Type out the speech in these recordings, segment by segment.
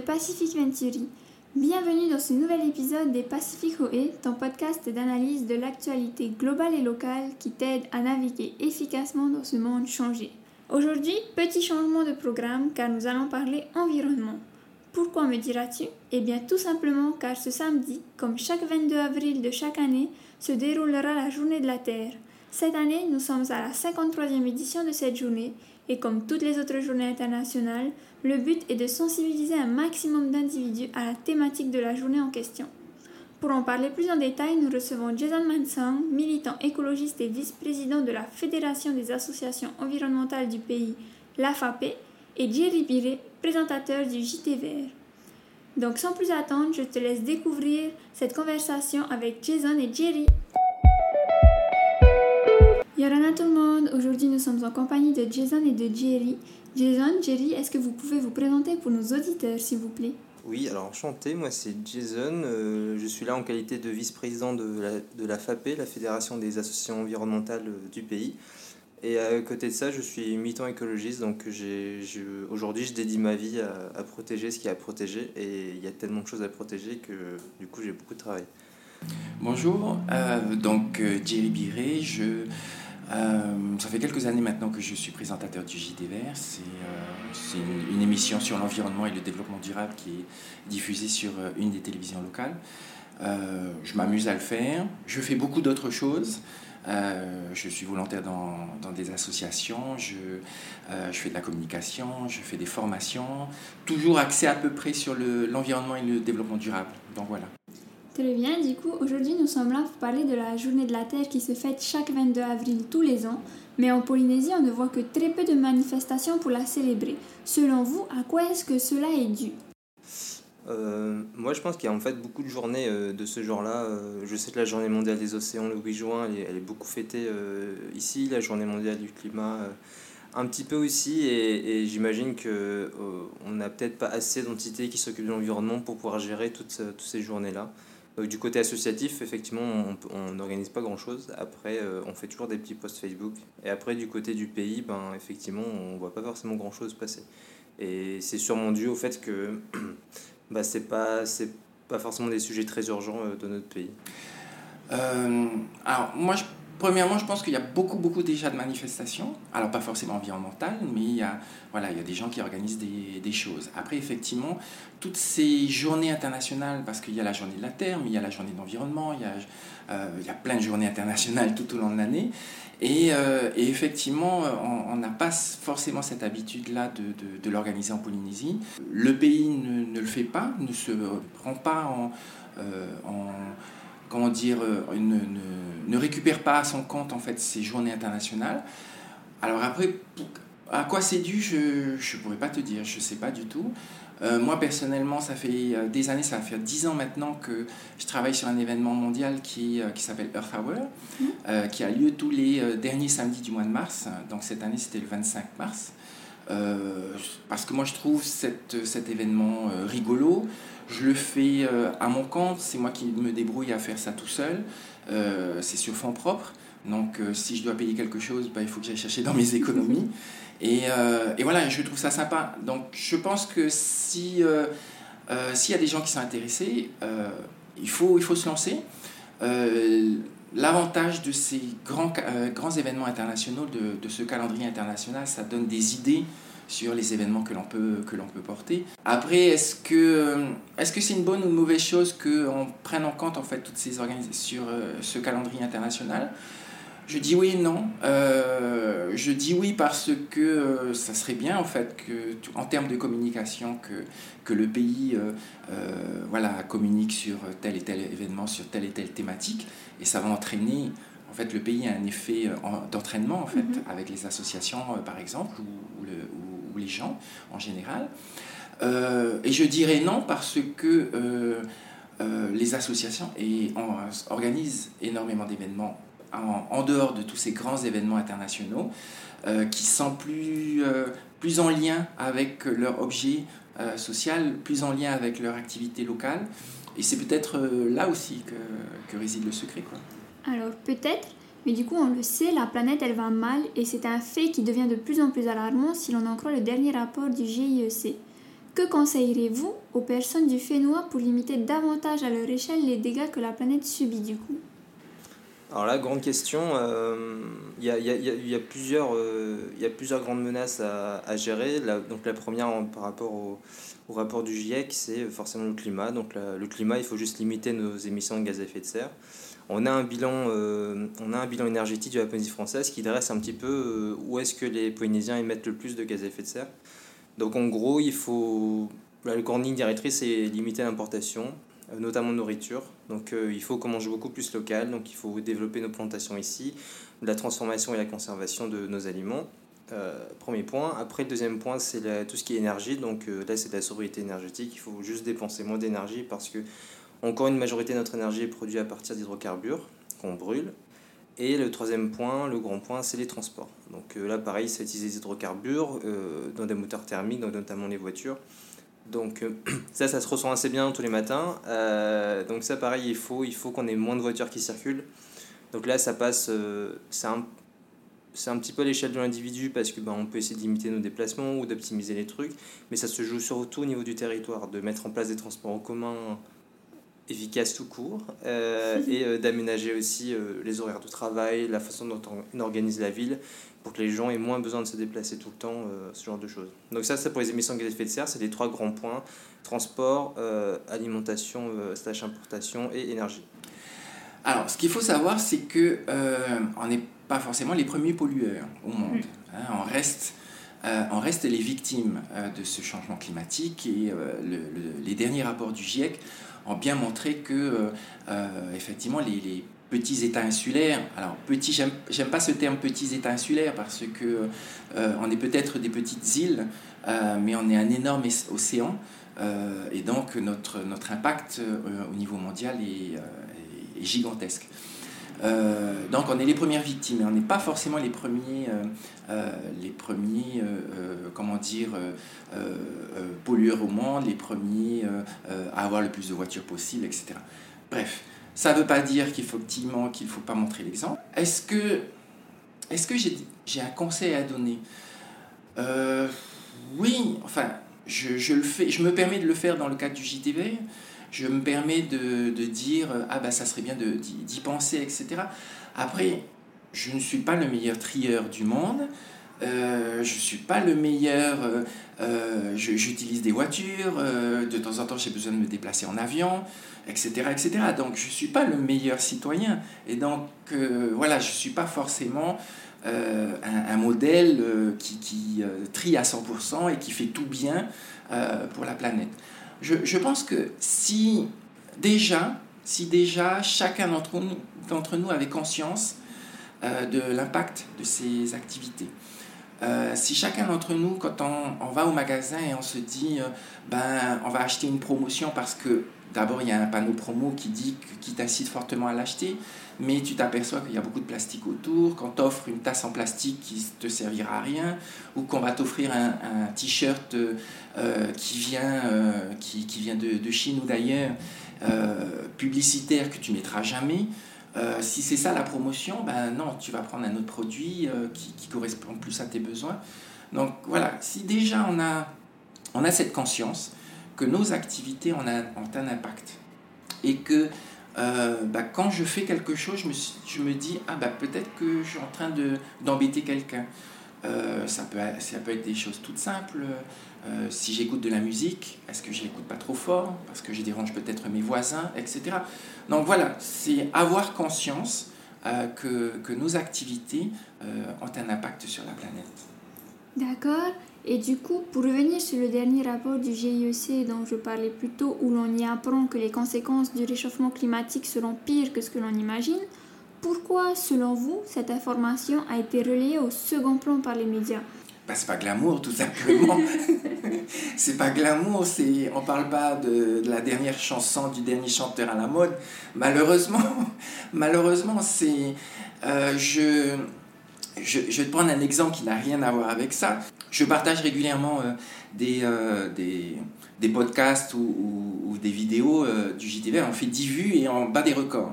Pacific Venturi. Bienvenue dans ce nouvel épisode des Pacific OE, ton podcast d'analyse de l'actualité globale et locale qui t'aide à naviguer efficacement dans ce monde changé. Aujourd'hui, petit changement de programme car nous allons parler environnement. Pourquoi me diras-tu? Eh bien tout simplement car ce samedi, comme chaque 22 avril de chaque année, se déroulera la journée de la Terre. Cette année, nous sommes à la 53e édition de cette journée et comme toutes les autres journées internationales, le but est de sensibiliser un maximum d'individus à la thématique de la journée en question. Pour en parler plus en détail, nous recevons Jason Mansang, militant écologiste et vice-président de la Fédération des associations environnementales du pays, l'AFAP, et Jerry Biré, présentateur du JT Vert. Donc sans plus attendre, je te laisse découvrir cette conversation avec Jason et Jerry. Yorana tout le monde, aujourd'hui nous sommes en compagnie de Jason et de Jerry. Jason, Jerry, est-ce que vous pouvez vous présenter pour nos auditeurs s'il vous plaît? Oui, alors enchanté, moi c'est Jason, euh, je suis là en qualité de vice-président de la, de la FAPE, la Fédération des associations environnementales euh, du pays. Et à côté de ça, je suis militant écologiste, donc aujourd'hui je dédie ma vie à, à, protéger ce qu'il y a à protéger, et il y a tellement de choses à protéger que du coup j'ai beaucoup de travail. Bonjour, euh, donc Jerry Biré, je euh, ça fait quelques années maintenant que je suis présentateur du JT Vert. C'est euh, une, émission sur l'environnement et le développement durable qui est diffusée sur euh, une des télévisions locales. je m'amuse à le faire. Je fais beaucoup d'autres choses. je suis volontaire dans, dans des associations, je, je, fais de la communication, je fais des formations, toujours axé à peu près sur l'environnement et le développement durable. Donc voilà. Très bien, du coup, aujourd'hui nous sommes là pour parler de la journée de la Terre qui se fête chaque 22 avril tous les ans, mais en Polynésie on ne voit que très peu de manifestations pour la célébrer. Selon vous, à quoi est-ce que cela est dû? Euh, moi, je pense qu'il y a en fait beaucoup de journées euh, de ce genre-là. Euh, je sais que la journée mondiale des océans, le 8 juin, elle est, beaucoup fêtée ici. La journée mondiale du climat, un petit peu aussi. Et, j'imagine qu'on n'a peut-être pas assez d'entités qui s'occupent de l'environnement pour pouvoir gérer toutes ces journées-là du côté associatif, effectivement, on n'organise pas grand-chose. Après, euh, on fait toujours des petits posts Facebook. Et après, du côté du pays, ben, effectivement, on voit pas forcément grand-chose passer. Et c'est sûrement dû au fait que bah, ce n'est pas, pas forcément des sujets très urgents euh, dans notre pays. Euh, alors, moi, je Premièrement, je pense qu'il y a beaucoup, beaucoup déjà de manifestations. Alors, pas forcément environnementales, mais il y a, voilà, il y a des gens qui organisent des, choses. Après, effectivement, toutes ces journées internationales, parce qu'il y a la journée de la Terre, mais il y a la journée de l'environnement, il, y a, euh, plein de journées internationales tout au long de l'année. Et, euh, effectivement, on n'a pas forcément cette habitude-là de, l'organiser en Polynésie. Le pays ne, le fait pas, ne se prend pas en, euh, en comment dire, euh, ne, récupère pas à son compte en fait ces journées internationales. Alors après, à quoi c'est dû, je ne pourrais pas te dire, je ne sais pas du tout. Euh, moi personnellement, ça fait euh, des années, ça va faire dix ans maintenant que je travaille sur un événement mondial qui, qui s'appelle Earth Hour, mmh. qui a lieu tous les derniers samedis du mois de mars. Donc cette année, c'était le 25 mars. parce que moi, je trouve cette, cet événement rigolo. Je le fais euh, à mon compte, c'est moi qui me débrouille à faire ça tout seul. Euh, c'est sur fonds propres. Donc euh, si je dois payer quelque chose, bah, il faut que j'aille chercher dans mes économies. Et, voilà, je trouve ça sympa. Donc je pense que si s'il y a des gens qui sont intéressés, il, faut, il faut se lancer. L'avantage de ces grands, grands événements internationaux, de, ce calendrier international, ça donne des idées sur les événements que l'on peut, que l'on peut porter. Après, est-ce que euh, est-ce que c'est une bonne ou une mauvaise chose qu'on prenne en compte en fait toutes ces organisations sur euh, ce calendrier international? Je dis oui et non. Euh, je dis oui parce que ça serait bien en fait que, en termes de communication, que, que le pays voilà, communique sur tel et tel événement, sur telle et telle thématique, et ça va entraîner en fait, le pays a un effet d'entraînement en fait, mm-hmm. avec les associations, par exemple, ou, le, les gens en général. Euh, et je dirais non parce que euh, euh, les associations et, organisent énormément d'événements en, en, dehors de tous ces grands événements internationaux qui sont plus, plus en lien avec leur objet social, plus en lien avec leur activité locale. Et c'est peut-être là aussi que, que, réside le secret. Quoi. Alors peut-être mais du coup, on le sait, la planète, elle va mal et c'est un fait qui devient de plus en plus alarmant si l'on en croit le dernier rapport du GIEC. Que conseillerez-vous aux personnes du Fénois pour limiter davantage à leur échelle les dégâts que la planète subit du coup? Alors là, grande question, il y, a, y, a, plusieurs, y a plusieurs grandes menaces à, gérer. La, donc la première par rapport au rapport du GIEC, c'est forcément le climat. Donc le climat, il faut juste limiter nos émissions de gaz à effet de serre. On a un bilan, euh, on a un bilan énergétique de la Polynésie française qui dresse un petit peu euh, où est-ce que les Polynésiens émettent le plus de gaz à effet de serre. Donc en gros, il faut... La grande ligne directrice, c'est limiter l'importation, euh, notamment de nourriture. Donc il faut qu'on mange beaucoup plus local, donc il faut développer nos plantations ici, la transformation et la conservation de nos aliments. premier point. Après, le deuxième point, c'est tout ce qui est énergie. Donc là, c'est la sobriété énergétique. Il faut juste dépenser moins d'énergie parce que encore une majorité de notre énergie est produite à partir d'hydrocarbures qu'on brûle. Et le troisième point, le grand point, c'est les transports. Donc euh, là, pareil, c'est utiliser des hydrocarbures euh, dans des moteurs thermiques, notamment les voitures. Donc euh, ça, ça se ressent assez bien tous les matins. donc ça, pareil, il faut, qu'on ait moins de voitures qui circulent. Donc là, ça passe, c'est un, un petit peu à l'échelle de l'individu parce que ben, on peut essayer de limiter nos déplacements ou d'optimiser les trucs, mais ça se joue surtout au niveau du territoire, de mettre en place des transports en commun efficace tout court euh, et euh, d'aménager aussi euh, les horaires de travail, la façon dont on organise la ville pour que les gens aient moins besoin de se déplacer tout le temps, ce genre de choses. Donc ça, c'est pour les émissions de gaz à effet de serre, c'est les trois grands points, transport, alimentation, slash importation et énergie. Alors, ce qu'il faut savoir, c'est que on n'est pas forcément les premiers pollueurs au monde. Hein. on reste... on reste les victimes de ce changement climatique et les derniers rapports du GIEC ont bien montré que, euh, euh, effectivement, les, petits États insulaires, alors petits, j'aime pas ce terme petits États insulaires parce que euh, on est peut-être des petites îles, mais on est un énorme océan. et donc notre, notre impact au niveau mondial est gigantesque. Donc on est les premières victimes, mais on n'est pas forcément les premiers, les premiers comment dire, euh, euh, pollueurs au monde, les premiers euh, à avoir le plus de voitures possible, etc. Bref, ça ne veut pas dire qu'il ne faut pas montrer l'exemple. Est-ce que, est que j'ai un conseil à donner? Oui, enfin, je, je, le fais, je me permets de le faire dans le cadre du JTV. Je me permets de, dire, ah ben ça serait bien d'y penser, etc. Après, je ne suis pas le meilleur trieur du monde. je ne suis pas le meilleur euh, j'utilise des voitures, euh, de temps en temps j'ai besoin de me déplacer en avion, etc. etc. Donc je ne suis pas le meilleur citoyen. Et donc euh, voilà, je ne suis pas forcément un, modèle qui trie à 100% et qui fait tout bien pour la planète. Je, pense que si déjà, si déjà chacun d'entre nous, avait conscience de l'impact de ces activités, euh, si chacun d'entre nous, quand on, on, va au magasin et on se dit, euh, ben, on va acheter une promotion parce que d'abord il y a un panneau promo qui dit qui t'incite fortement à l'acheter, mais tu t'aperçois qu'il y a beaucoup de plastique autour, qu'on t'offre une tasse en plastique qui te servira à rien, ou qu'on va t'offrir un, t-shirt euh, qui vient, qui, qui, vient de, Chine ou d'ailleurs, publicitaire que tu mettras jamais. Euh, si c'est ça la promotion, ben non, tu vas prendre un autre produit euh, qui, qui, correspond plus à tes besoins. Donc voilà, si déjà on a, on a cette conscience que nos activités ont un, impact et que euh, ben, quand je fais quelque chose, je me, je me dis, ah ben, peut-être que je suis en train d'embêter quelqu'un. ça, peut, ça peut être des choses toutes simples. si j'écoute de la musique, est-ce que je l'écoute pas trop fort? Parce que je dérange peut-être mes voisins, etc. Donc voilà, c'est avoir conscience euh, que, que, nos activités euh, ont un impact sur la planète. D'accord. Et du coup, pour revenir sur le dernier rapport du GIEC dont je parlais plus tôt, où l'on y apprend que les conséquences du réchauffement climatique seront pires que ce que l'on imagine, pourquoi, selon vous, cette information a été relayée au second plan par les médias? Bah, c'est pas glamour tout simplement. c'est pas glamour, c'est on parle pas de, de, la dernière chanson du dernier chanteur à la mode. Malheureusement, malheureusement c'est euh, je, je, vais te prendre un exemple qui n'a rien à voir avec ça. Je partage régulièrement euh, des, euh, des, des, podcasts ou, des vidéos du JTV. On fait 10 vues et on bat des records.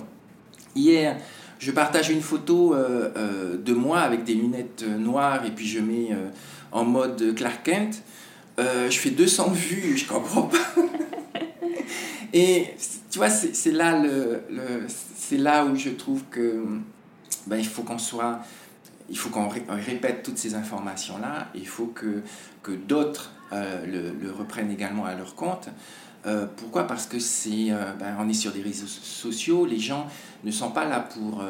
Hier, je partage une photo euh, euh, de moi avec des lunettes noires et puis je mets euh, en mode Clark Kent. euh, je fais 200 vues, je comprends pas. Et tu vois, c'est là, le là où je trouve que ben, il faut qu'on soit, il faut qu'on répète toutes ces informations-là, il faut que, d'autres euh, le, le, reprennent également à leur compte. Euh, pourquoi? Parce que c'est, euh, ben, on est sur des réseaux sociaux, les gens ne sont pas là pour,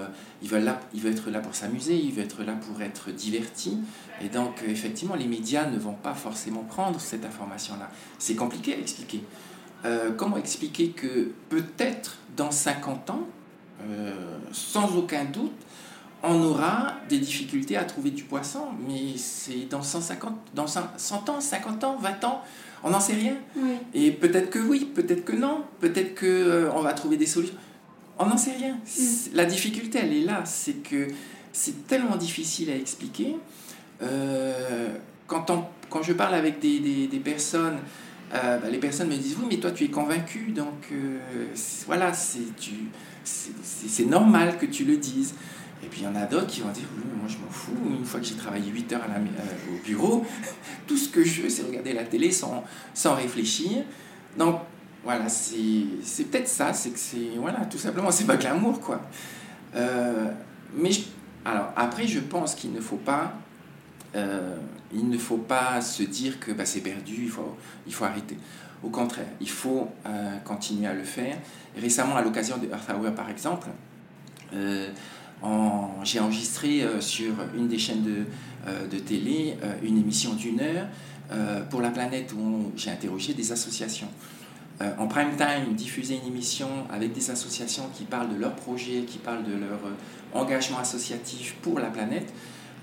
ils, veulent là, ils veulent être là pour s'amuser, ils veulent être là pour être divertis. Et donc, effectivement, les médias ne vont pas forcément prendre cette information-là. C'est compliqué à expliquer. comment expliquer que peut-être dans 50 ans, sans aucun doute, on aura des difficultés à trouver du poisson, mais c'est dans 150, dans 100 ans, 50 ans, 20 ans, on n'en sait rien. Et peut-être que oui, peut-être que non, peut-être que euh, on va trouver des solutions. On n'en sait rien. Mm. La difficulté, elle est là, c'est que c'est tellement difficile à expliquer. Euh, quand, on, quand je parle avec des, des, des personnes, euh, bah, les personnes me disent oui, mais toi tu es convaincu, donc voilà, c'est normal que tu le dises. Et puis il y en a d'autres qui vont dire moi je m'en fous, une fois que j'ai travaillé 8 heures euh, au bureau, tout ce que je veux c'est regarder la télé sans, réfléchir. Donc voilà, c'est peut-être ça, c'est que c'est, voilà, tout simplement, c'est pas glamour quoi. Euh, mais alors après, je pense qu'il ne faut pas. Euh, il ne faut pas se dire que bah, c'est perdu, il faut, il faut arrêter. Au contraire, il faut continuer à le faire. récemment, à l'occasion de Earth Hour, par exemple, j'ai enregistré euh, sur une des chaînes de, euh, de télé euh, une émission d'une heure pour la planète où j'ai interrogé des associations. en prime time, diffuser une émission avec des associations qui parlent de leurs projets, qui parlent de leur engagement associatif pour la planète,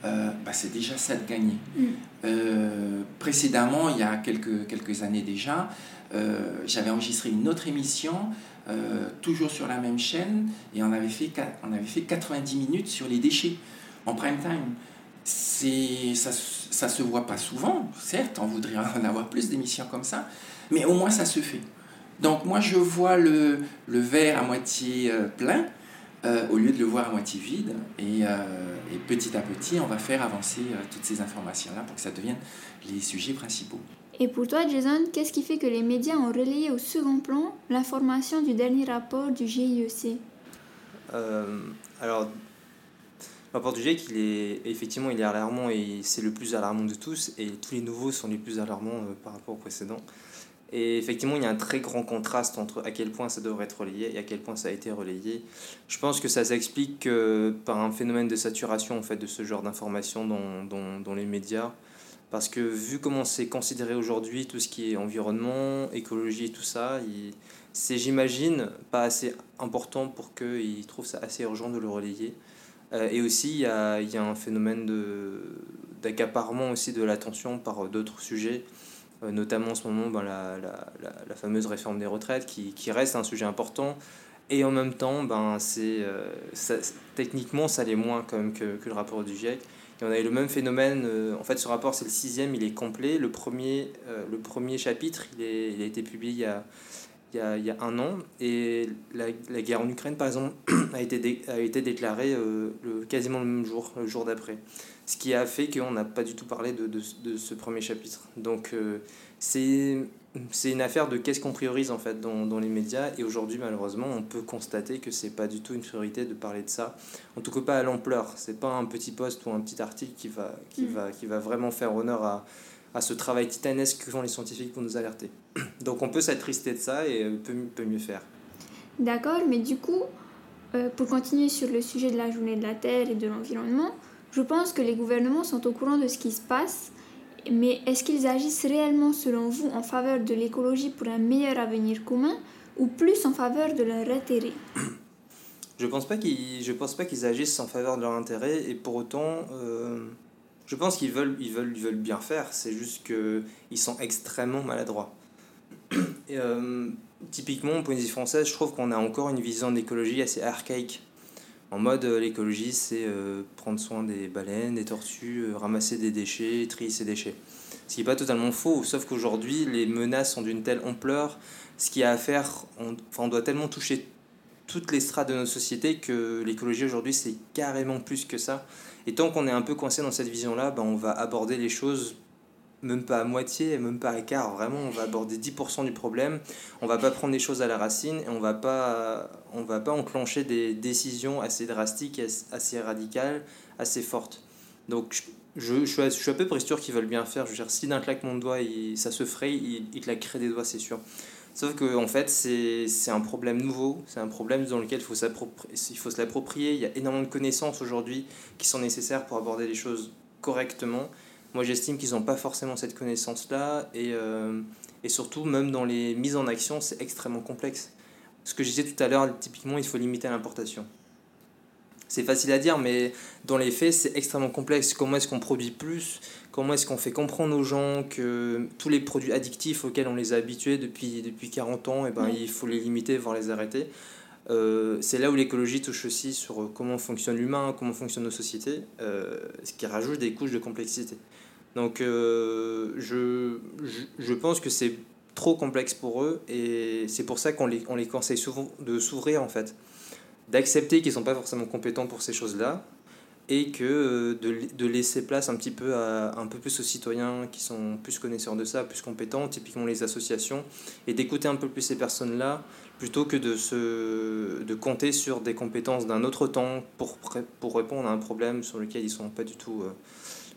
bah, c'est déjà ça de gagner. Mm. précédemment, il y a quelques, quelques années déjà, j'avais enregistré une autre émission euh, toujours sur la même chaîne, et on avait fait, on avait fait 90 minutes sur les déchets en prime time. Ça, ça se voit pas souvent, certes, on voudrait en avoir plus d'émissions comme ça, mais au moins ça se fait. Donc moi je vois le, le verre à moitié euh, plein euh, au lieu de le voir à moitié vide, et, et petit à petit on va faire avancer toutes ces informations-là pour que ça devienne les sujets principaux. Et pour toi, Jason, qu'est-ce qui fait que les médias ont relayé au second plan l'information du dernier rapport du GIEC euh, Alors, le rapport du GIEC, il est, effectivement, il est alarmant et c'est le plus alarmant de tous. Et tous les nouveaux sont les plus alarmants euh, par rapport au précédent. Et effectivement, il y a un très grand contraste entre à quel point ça devrait être relayé et à quel point ça a été relayé. Je pense que ça s'explique par un phénomène de saturation en fait, de ce genre d'informations dans, dans les médias. Parce que vu comment c'est considéré aujourd'hui, tout ce qui est environnement, écologie tout ça, c'est, j'imagine, pas assez important pour qu'ils trouvent ça assez urgent de le relayer. Euh, et aussi, il y a, un phénomène d'accaparement aussi de l'attention par d'autres sujets, euh, notamment en ce moment ben, la, fameuse réforme des retraites qui, reste un sujet important. Et en même temps, ben, euh, techniquement, ça l'est moins que le rapport du GIEC. Et on a eu le même phénomène. Euh, en fait, ce rapport, c'est le sixième, il est complet. Le premier, euh, chapitre, il, a été publié il y a, un an. Et la, guerre en Ukraine, par exemple, a été, déclarée euh, quasiment le même jour, le jour d'après. Ce qui a fait qu'on n'a pas du tout parlé de, de, de, ce premier chapitre. Donc, c'est c'est une affaire de qu'est-ce qu'on priorise en fait dans, dans les médias. Et aujourd'hui malheureusement on peut constater que c'est pas du tout une priorité de parler de ça. En tout cas pas à l'ampleur. C'est pas un petit post ou un petit article qui va qui mm. va qui va vraiment faire honneur à, à ce travail titanesque que font les scientifiques pour nous alerter. Donc on peut s'attrister de ça et euh, peut, peut mieux faire. D'accord mais du coup euh, pour continuer sur le sujet de la journée de la Terre et de l'environnement je pense que les gouvernements sont au courant de ce qui se passe mais est-ce qu'ils agissent réellement, selon vous, en faveur de l'écologie pour un meilleur avenir commun ou plus en faveur de leur intérêt? Je pense pas qu'ils pense pas qu'ils agissent en faveur de leur intérêt et pour autant euh, je pense qu'ils veulent ils veulent ils veulent bien faire c'est juste que ils sont extrêmement maladroits. Euh, typiquement, au point de vue français, je trouve qu'on a encore une vision d'écologie assez archaïque. En mode, euh, l'écologie, c'est euh, prendre soin des baleines, des tortues, euh, ramasser des déchets, trier ces déchets. Ce qui n'est pas totalement faux, sauf qu'aujourd'hui, les menaces sont d'une telle ampleur, ce qu'il y a à faire, on, on doit tellement toucher toutes les strates de notre société que l'écologie aujourd'hui, c'est carrément plus que ça. Et tant qu'on est un peu coincé dans cette vision-là, ben, on va aborder les choses même pas à moitié, même pas à quart. Vraiment, on va aborder 10% du problème. On va pas prendre les choses à la racine et on va pas, on va pas enclencher des décisions assez drastiques, assez radicales, assez fortes. Donc, je, suis, à peu près sûr qu'ils veulent bien faire. Je veux dire, si d'un claquement de doigts, ça se ferait, ils, ils claqueraient des doigts, c'est sûr. Sauf que en fait, c'est un problème nouveau, c'est un problème dans lequel il il faut se l'approprier. Il y a énormément de connaissances aujourd'hui qui sont nécessaires pour aborder les choses correctement. Moi, j'estime qu'ils n'ont pas forcément cette connaissance-là. Et, euh, et surtout, même dans les mises en action, c'est extrêmement complexe. Ce que je disais tout à l'heure, typiquement, il faut limiter l'importation. C'est facile à dire, mais dans les faits, c'est extrêmement complexe. Comment est-ce qu'on produit plus? Comment est-ce qu'on fait comprendre aux gens que tous les produits addictifs auxquels on les a habitués depuis, depuis 40 ans, et eh ben, il faut les limiter, voire les arrêter euh, c'est là où l'écologie touche aussi sur comment fonctionne l'humain, comment fonctionnent nos sociétés, euh, ce qui rajoute des couches de complexité. Donc euh, je, je, pense que c'est trop complexe pour eux et c'est pour ça qu'on les, on les conseille souvent de s'ouvrir en fait. D'accepter qu'ils ne sont pas forcément compétents pour ces choses-là et que euh, de, de, laisser place un petit peu à un peu plus aux citoyens qui sont plus connaisseurs de ça, plus compétents, typiquement les associations, et d'écouter un peu plus ces personnes-là plutôt que de, se, de compter sur des compétences d'un autre temps pour, pour répondre à un problème sur lequel ils ne sont pas du tout, euh,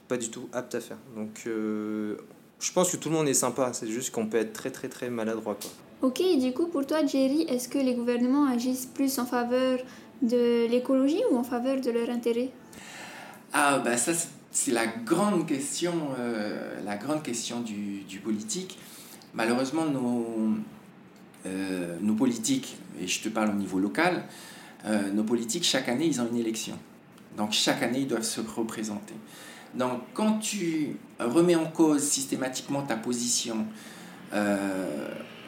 pas du tout aptes à faire. Donc euh, je pense que tout le monde est sympa, c'est juste qu'on peut être très très très maladroit. Quoi. Ok, du coup, pour toi, Jerry, est-ce que les gouvernements agissent plus en faveur de l'écologie ou en faveur de leur intérêt? Ah, bah ça, c'est la grande question, euh, la grande question du, du, politique. Malheureusement, nos, euh, nos politiques, et je te parle au niveau local, euh, nos politiques, chaque année, ils ont une élection. Donc, chaque année, ils doivent se représenter. Donc, quand tu remets en cause systématiquement ta position,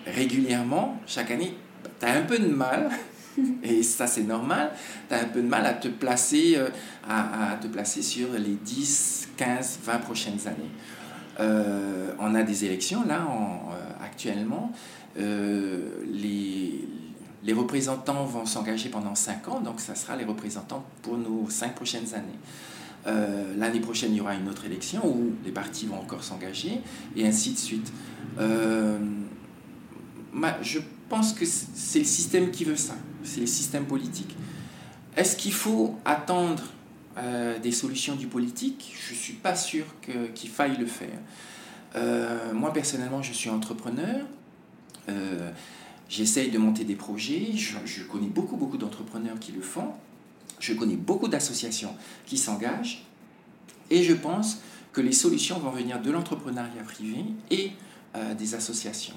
régulièrement, chaque année, tu as un peu de mal, et ça c'est normal, tu as un peu de mal à te placer, euh, à, à, te placer sur les 10, 15, 20 prochaines années. Euh, on a des élections là en, euh, actuellement. les, les représentants vont s'engager pendant 5 ans, donc ça sera les représentants pour nos 5 prochaines années. L'année prochaine, il y aura une autre élection où les partis vont encore s'engager, et ainsi de suite je pense que c'est le système qui veut ça, c'est le système politique. Est-ce qu'il faut attendre euh, des solutions du politique? Je ne suis pas sûr qu'il faille le faire. Euh, moi, personnellement, je suis entrepreneur. Euh, J'essaye de monter des projets. Je, je connais beaucoup, beaucoup d'entrepreneurs qui le font. Je connais beaucoup d'associations qui s'engagent. Et je pense que les solutions vont venir de l'entrepreneuriat privé et euh, des associations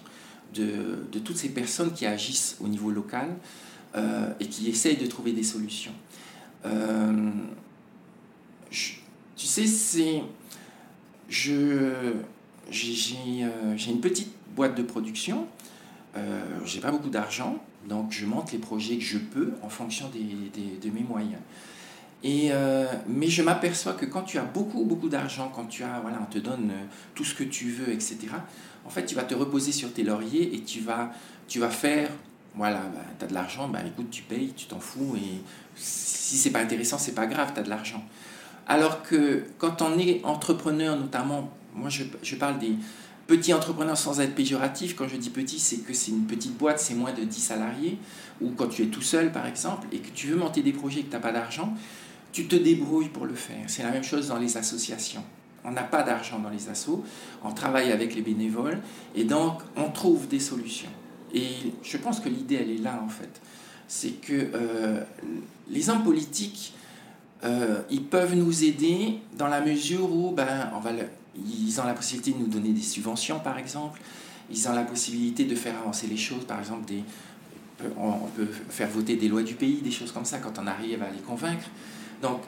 de, toutes ces personnes qui agissent au niveau local euh, et qui essayent de trouver des solutions. Euh, tu sais, c'est. Je. J'ai une petite boîte de production. J'ai pas beaucoup d'argent, donc je monte les projets que je peux en fonction des, des, de mes moyens. Et, euh, mais je m'aperçois que quand tu as beaucoup, beaucoup d'argent, quand tu as, voilà, on te donne tout ce que tu veux, etc., en fait, tu vas te reposer sur tes lauriers et tu vas, tu vas faire, voilà, bah, tu as de l'argent, bah, écoute, tu payes, tu t'en fous, et si c'est pas intéressant, c'est pas grave, tu as de l'argent. Alors que quand on est entrepreneur, notamment, moi je, je, parle des petits entrepreneurs sans être péjoratif, quand je dis petit, c'est que c'est une petite boîte, c'est moins de 10 salariés, ou quand tu es tout seul par exemple, et que tu veux monter des projets et que tu n'as pas d'argent, tu te débrouilles pour le faire. C'est la même chose dans les associations. On n'a pas d'argent dans les assos, on travaille avec les bénévoles et donc on trouve des solutions. Et je pense que l'idée, elle est là en fait. C'est que euh, les hommes politiques, euh, ils peuvent nous aider dans la mesure où ben, on va ils ont la possibilité de nous donner des subventions par exemple, ils ont la possibilité de faire avancer les choses, par exemple on peut faire voter des lois du pays, des choses comme ça quand on arrive à les convaincre. Donc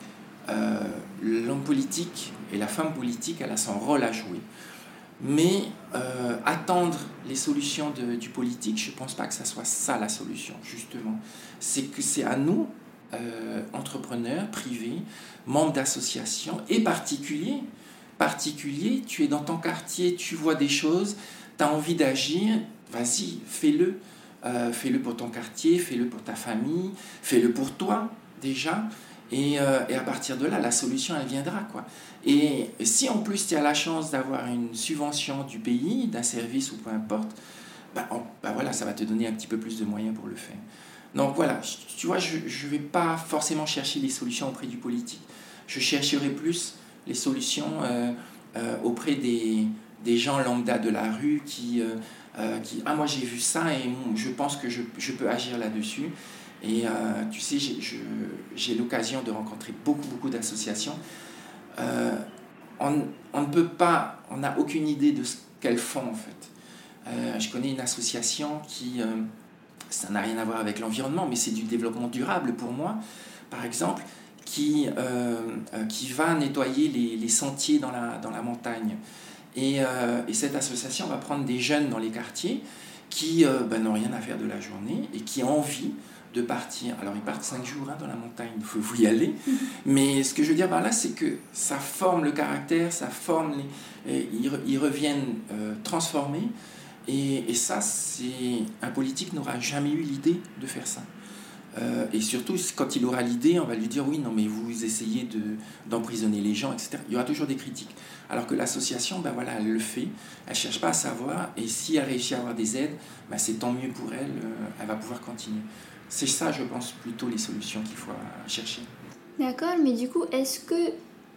euh, l'homme politique et la femme politique, elle a son rôle à jouer. Mais euh, attendre les solutions du politique, je ne pense pas que ça soit ça la solution, justement. C'est que c'est à nous, euh, entrepreneurs, privés, membres d'associations et particuliers, particuliers, tu es dans ton quartier, tu vois des choses, tu as envie d'agir, vas-y, fais-le. fais-le pour ton quartier, fais-le pour ta famille, fais-le pour toi déjà. Et, euh, et, à partir de là, la solution, elle viendra. Quoi. Et si en plus tu as la chance d'avoir une subvention du pays, d'un service ou peu importe, bah, bah, voilà, ça va te donner un petit peu plus de moyens pour le faire. Donc voilà, tu vois, je ne vais pas forcément chercher des solutions auprès du politique. Je chercherai plus les solutions euh, euh, auprès des, gens lambda de la rue qui, qui ah moi j'ai vu ça et je pense que je, peux agir là-dessus. Et tu sais, j'ai l'occasion de rencontrer beaucoup, beaucoup d'associations euh, on, on, ne peut pas, on n'a aucune idée de ce qu'elles font en fait. Euh, je connais une association qui, euh, ça n'a rien à voir avec l'environnement, mais c'est du développement durable pour moi, par exemple, qui, qui va nettoyer les, les, sentiers dans la, dans la montagne. Et, et, cette association va prendre des jeunes dans les quartiers qui ben, n'ont rien à faire de la journée et qui ont envie de partir. Alors ils partent cinq jours hein, dans la montagne, il faut vous y aller. Mais ce que je veux dire par là, c'est que ça forme le caractère, ça forme les... Ils, reviennent euh, transformés. Et, et ça, c'est un politique n'aura jamais eu l'idée de faire ça. Euh, et surtout, quand il aura l'idée, on va lui dire oui, non, mais vous essayez de, d'emprisonner les gens, etc. Il y aura toujours des critiques. Alors que l'association, ben voilà, elle le fait, elle ne cherche pas à savoir, et si elle réussit à avoir des aides, ben c'est tant mieux pour elle, euh, elle va pouvoir continuer. C'est ça, je pense, plutôt les solutions qu'il faut chercher. D'accord, mais du coup, est-ce que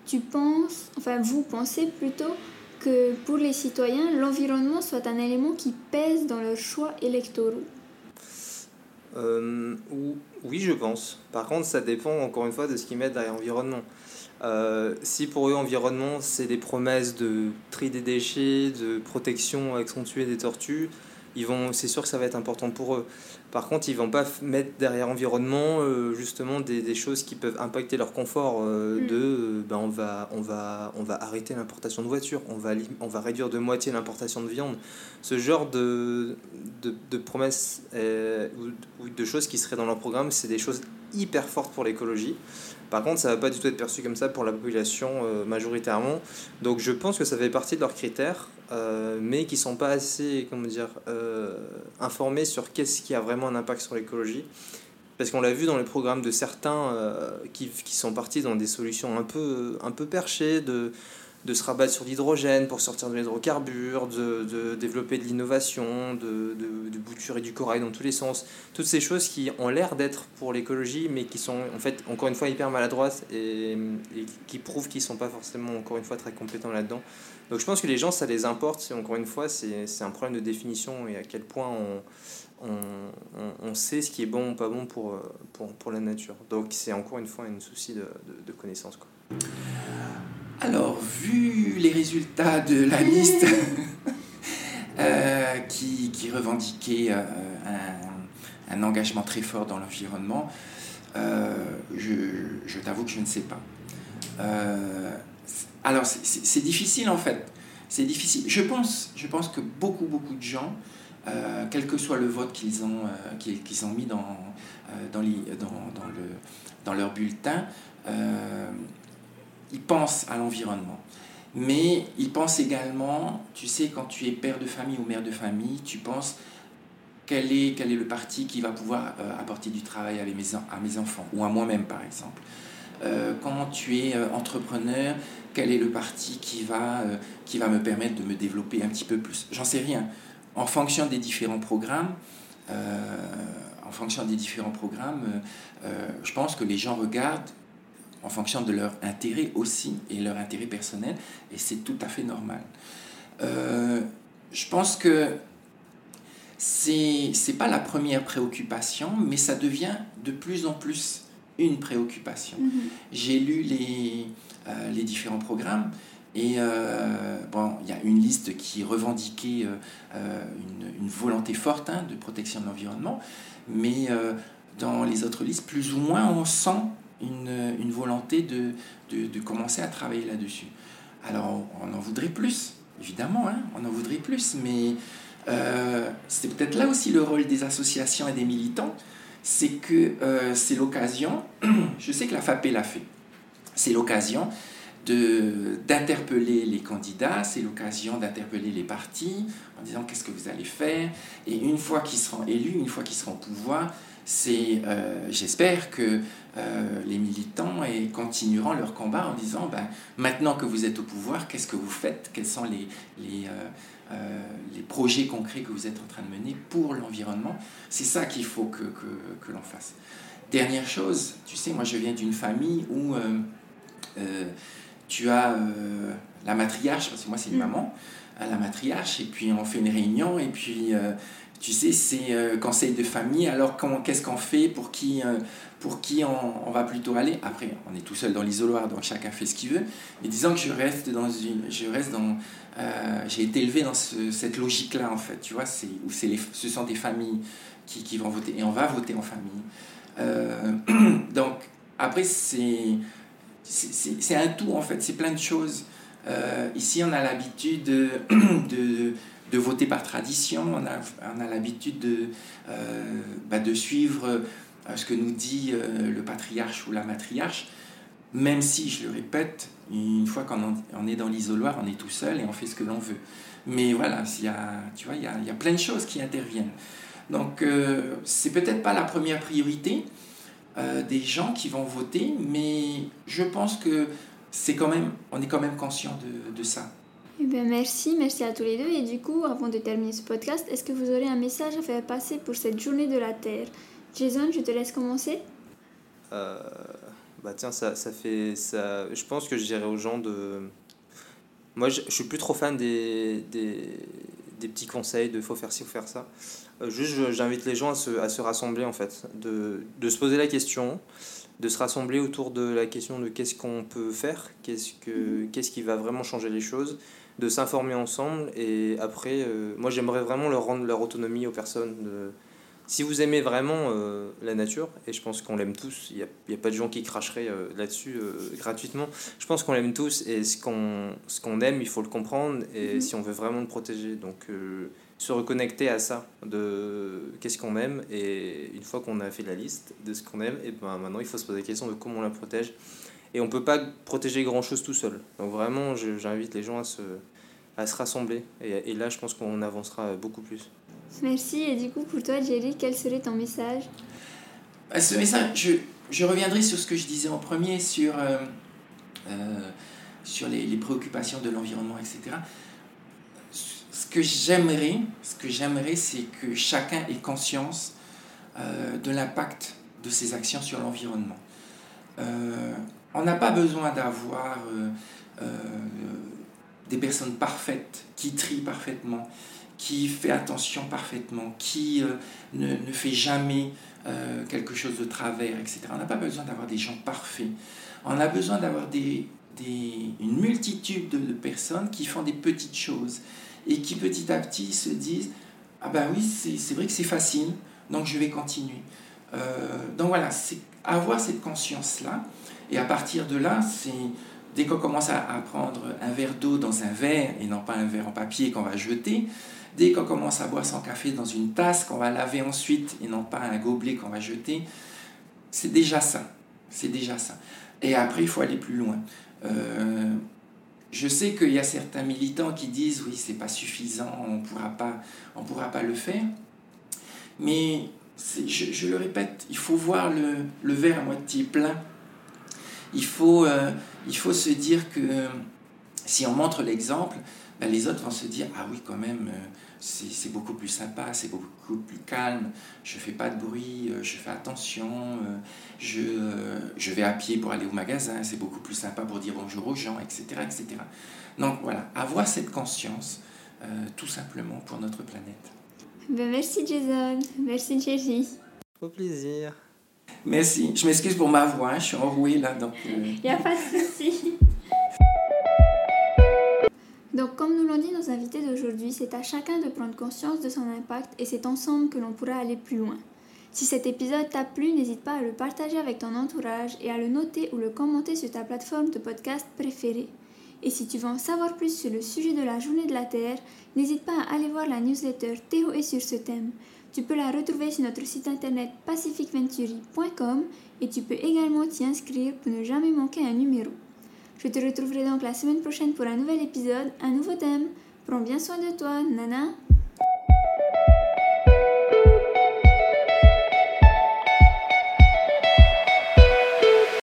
tu penses, enfin vous pensez plutôt que pour les citoyens, l'environnement soit un élément qui pèse dans leurs choix électoraux euh, Oui, je pense. Par contre, ça dépend encore une fois de ce qu'ils mettent derrière l'environnement. Euh, si pour eux, environnement, c'est des promesses de tri des déchets, de protection accentuée des tortues, ils vont, c'est sûr que ça va être important pour eux. Par contre, ils vont pas mettre derrière environnement euh, justement des, des, choses qui peuvent impacter leur confort. Euh, mm. De, euh, ben on va, on va, on va arrêter l'importation de voitures, on va, on va réduire de moitié l'importation de viande. Ce genre de, de, de promesses ou, ou de choses qui seraient dans leur programme, c'est des choses hyper fortes pour l'écologie. Par contre, ça va pas du tout être perçu comme ça pour la population majoritairement. Donc je pense que ça fait partie de leurs critères, euh, mais qui sont pas assez, comment dire, euh, informés sur qu'est-ce qui a vraiment un impact sur l'écologie. Parce qu'on l'a vu dans les programmes de certains qui, qui, sont partis dans des solutions un peu, un peu perchées, de, de se rabattre sur l'hydrogène pour sortir de l'hydrocarbure, de, de, développer de l'innovation, de, de, de, bouturer du corail dans tous les sens. Toutes ces choses qui ont l'air d'être pour l'écologie, mais qui sont en fait encore une fois hyper maladroites et, qui prouvent qu'ils ne sont pas forcément encore une fois très compétents là-dedans. Donc je pense que les gens, ça les importe. Encore une fois, c'est un problème de définition et à quel point on, on, on, sait ce qui est bon ou pas bon pour, pour, pour la nature. Donc c'est encore une fois un souci de, de connaissance. Quoi. Alors, vu les résultats de la liste euh, qui, qui, revendiquait euh, un, un, engagement très fort dans l'environnement, euh, je, je t'avoue que je ne sais pas. Alors, c'est difficile en fait. C'est difficile. Je pense, je pense que beaucoup, beaucoup de gens, quel que soit le vote qu'ils ont, qu'ils, qu'ils ont mis dans, dans, les, dans, dans, le, dans leur bulletin, ils pensent à l'environnement. Mais ils pensent également, tu sais, quand tu es père de famille ou mère de famille, tu penses quel est, le parti qui va pouvoir euh, apporter du travail à mes, enfants, ou à moi-même par exemple. Euh, quand tu es euh, entrepreneur, quel est le parti qui va, me permettre de me développer un petit peu plus? J'en sais rien. En fonction des différents programmes, je pense que les gens regardent en fonction de leur intérêt aussi et leur intérêt personnel, et c'est tout à fait normal. Euh, je pense que c'est c'est pas la première préoccupation, mais ça devient de plus en plus une préoccupation. Mm -hmm. J'ai lu les, euh, les différents programmes et euh, bon, il y a une liste qui revendiquait euh une, une, volonté forte hein, de protection de l'environnement, mais euh, dans les autres listes, plus ou moins, on sent une, volonté de, de, commencer à travailler là-dessus. Alors, on en voudrait plus, évidemment, hein, on en voudrait plus, mais euh, c'est peut-être là aussi le rôle des associations et des militants, c'est que euh, c'est l'occasion, je sais que la FAP l'a fait, c'est l'occasion d'interpeller les candidats, c'est l'occasion d'interpeller les partis en disant qu'est-ce que vous allez faire, et une fois qu'ils seront élus, une fois qu'ils seront au pouvoir, c'est, euh, j'espère que euh, les militants continueront leur combat en disant, ben, maintenant que vous êtes au pouvoir, qu'est-ce que vous faites? Quels sont les, les, projets concrets que vous êtes en train de mener pour l'environnement? C'est ça qu'il faut que l'on fasse. Dernière chose, tu sais, moi je viens d'une famille où tu as la matriarche, parce que moi c'est une mm. maman, hein, la matriarche, et puis on fait une réunion, et puis euh, tu sais, c'est euh, conseil de famille, alors qu'est-ce qu'on fait, pour qui, euh, pour qui on, on, va plutôt aller? Après, on est tout seul dans l'isoloir, donc chacun fait ce qu'il veut, mais disons que je reste dans une... Je reste dans, j'ai été élevé dans cette logique-là, en fait, tu vois, c'est, où c'est les, ce sont des familles qui, qui vont voter, et on va voter en famille. donc, après, c'est, c'est, un tout, en fait, c'est plein de choses. Euh, ici, on a l'habitude de, voter par tradition, on a, on a l'habitude de, euh, bah, suivre euh, ce que nous dit le patriarche ou la matriarche, même si, je le répète, une fois qu'on on est dans l'isoloir, on est tout seul et on fait ce que l'on veut. Mais voilà, il y a, tu vois, il y a, y a, plein de choses qui interviennent. Donc, c'est peut-être pas la première priorité des gens qui vont voter, mais je pense que c'est quand même, on est quand même conscient de, de ça. Eh bien, merci, merci à tous les deux. Et du coup, avant de terminer ce podcast, est-ce que vous aurez un message à faire passer pour cette journée de la Terre? Jason, je te laisse commencer. Euh, bah tiens, ça, ça fait... Ça, je pense que je dirais aux gens de... Moi, je, je suis plus trop fan des, des, des petits conseils de faut faire ci, faut faire ça. Euh, juste, j'invite les gens à se, à se rassembler, en fait, de, de se poser la question, de se rassembler autour de la question de qu'est-ce qu'on peut faire, qu'est-ce, que, mhm. qu'est-ce qui va vraiment changer les choses, de s'informer ensemble. Et après, euh, moi j'aimerais vraiment leur rendre leur autonomie aux personnes. De, si vous aimez vraiment euh, la nature, et je pense qu'on l'aime tous, il n'y a, y a, pas de gens qui cracheraient euh, là-dessus gratuitement, je pense qu'on l'aime tous et ce qu'on, ce qu'on aime, il faut le comprendre et mhm. si on veut vraiment le protéger. Donc se reconnecter à ça, de qu'est-ce qu'on aime, et une fois qu'on a fait la liste de ce qu'on aime, et ben maintenant il faut se poser la question de comment on la protège. Et on ne peut pas protéger grand-chose tout seul. Donc vraiment, j'invite les gens à se, à se rassembler, et, et là je pense qu'on avancera beaucoup plus. Merci, et du coup pour toi Jerry, quel serait ton message? Bah, Ce message, je, je, reviendrai sur ce que je disais en premier, sur, euh, euh, sur les, les préoccupations de l'environnement, etc ce que j'aimerais, ce que j'aimerais, c'est que chacun ait conscience euh, de l'impact de ses actions sur l'environnement. Euh, on n'a pas besoin d'avoir euh, des personnes parfaites qui trient parfaitement, qui fait attention parfaitement, qui ne, ne, fait jamais quelque chose de travers, etc. On n'a pas besoin d'avoir des gens parfaits. On a besoin d'avoir une multitude de, de personnes qui font des petites choses et qui petit à petit se disent Ah ben oui, c'est vrai que c'est facile, donc je vais continuer. Euh, donc voilà, c'est avoir cette conscience-là, et à partir de là, c'est dès qu'on commence à, prendre un verre d'eau dans un verre et non pas un verre en papier qu'on va jeter, dès qu'on commence à boire son café dans une tasse qu'on va laver ensuite et non pas un gobelet qu'on va jeter, c'est déjà ça. C'est déjà ça. Et après, il faut aller plus loin. Euh, je sais qu'il y a certains militants qui disent oui, c'est pas suffisant, on pourra pas, on pourra pas le faire. Mais je, je, le répète, il faut voir le, verre à moitié plein. Il faut, euh, il faut se dire que si on montre l'exemple, ben les autres vont se dire ah oui quand même euh, c'est beaucoup plus sympa, c'est beaucoup plus calme, je fais pas de bruit, euh, je fais attention, euh, je, je vais à pied pour aller au magasin, c'est beaucoup plus sympa pour dire bonjour aux gens, etc. etc. Donc voilà, avoir cette conscience tout simplement pour notre planète. Ben merci Jason, merci Jerry. Au plaisir. Merci, je m'excuse pour ma voix, hein, je suis enrouée là. donc. Il n'y a pas de souci. Donc, comme nous l'ont dit nos invités d'aujourd'hui, c'est à chacun de prendre conscience de son impact et c'est ensemble que l'on pourra aller plus loin. Si cet épisode t'a plu, n'hésite pas à le partager avec ton entourage et à le noter ou le commenter sur ta plateforme de podcast préférée. Et si tu veux en savoir plus sur le sujet de la journée de la Terre, n'hésite pas à aller voir la newsletter Théo et sur ce thème. Tu peux la retrouver sur notre site internet pacificventuri.com et tu peux également t'y inscrire pour ne jamais manquer un numéro. Je te retrouverai donc la semaine prochaine pour un nouvel épisode, un nouveau thème. Prends bien soin de toi, Nana.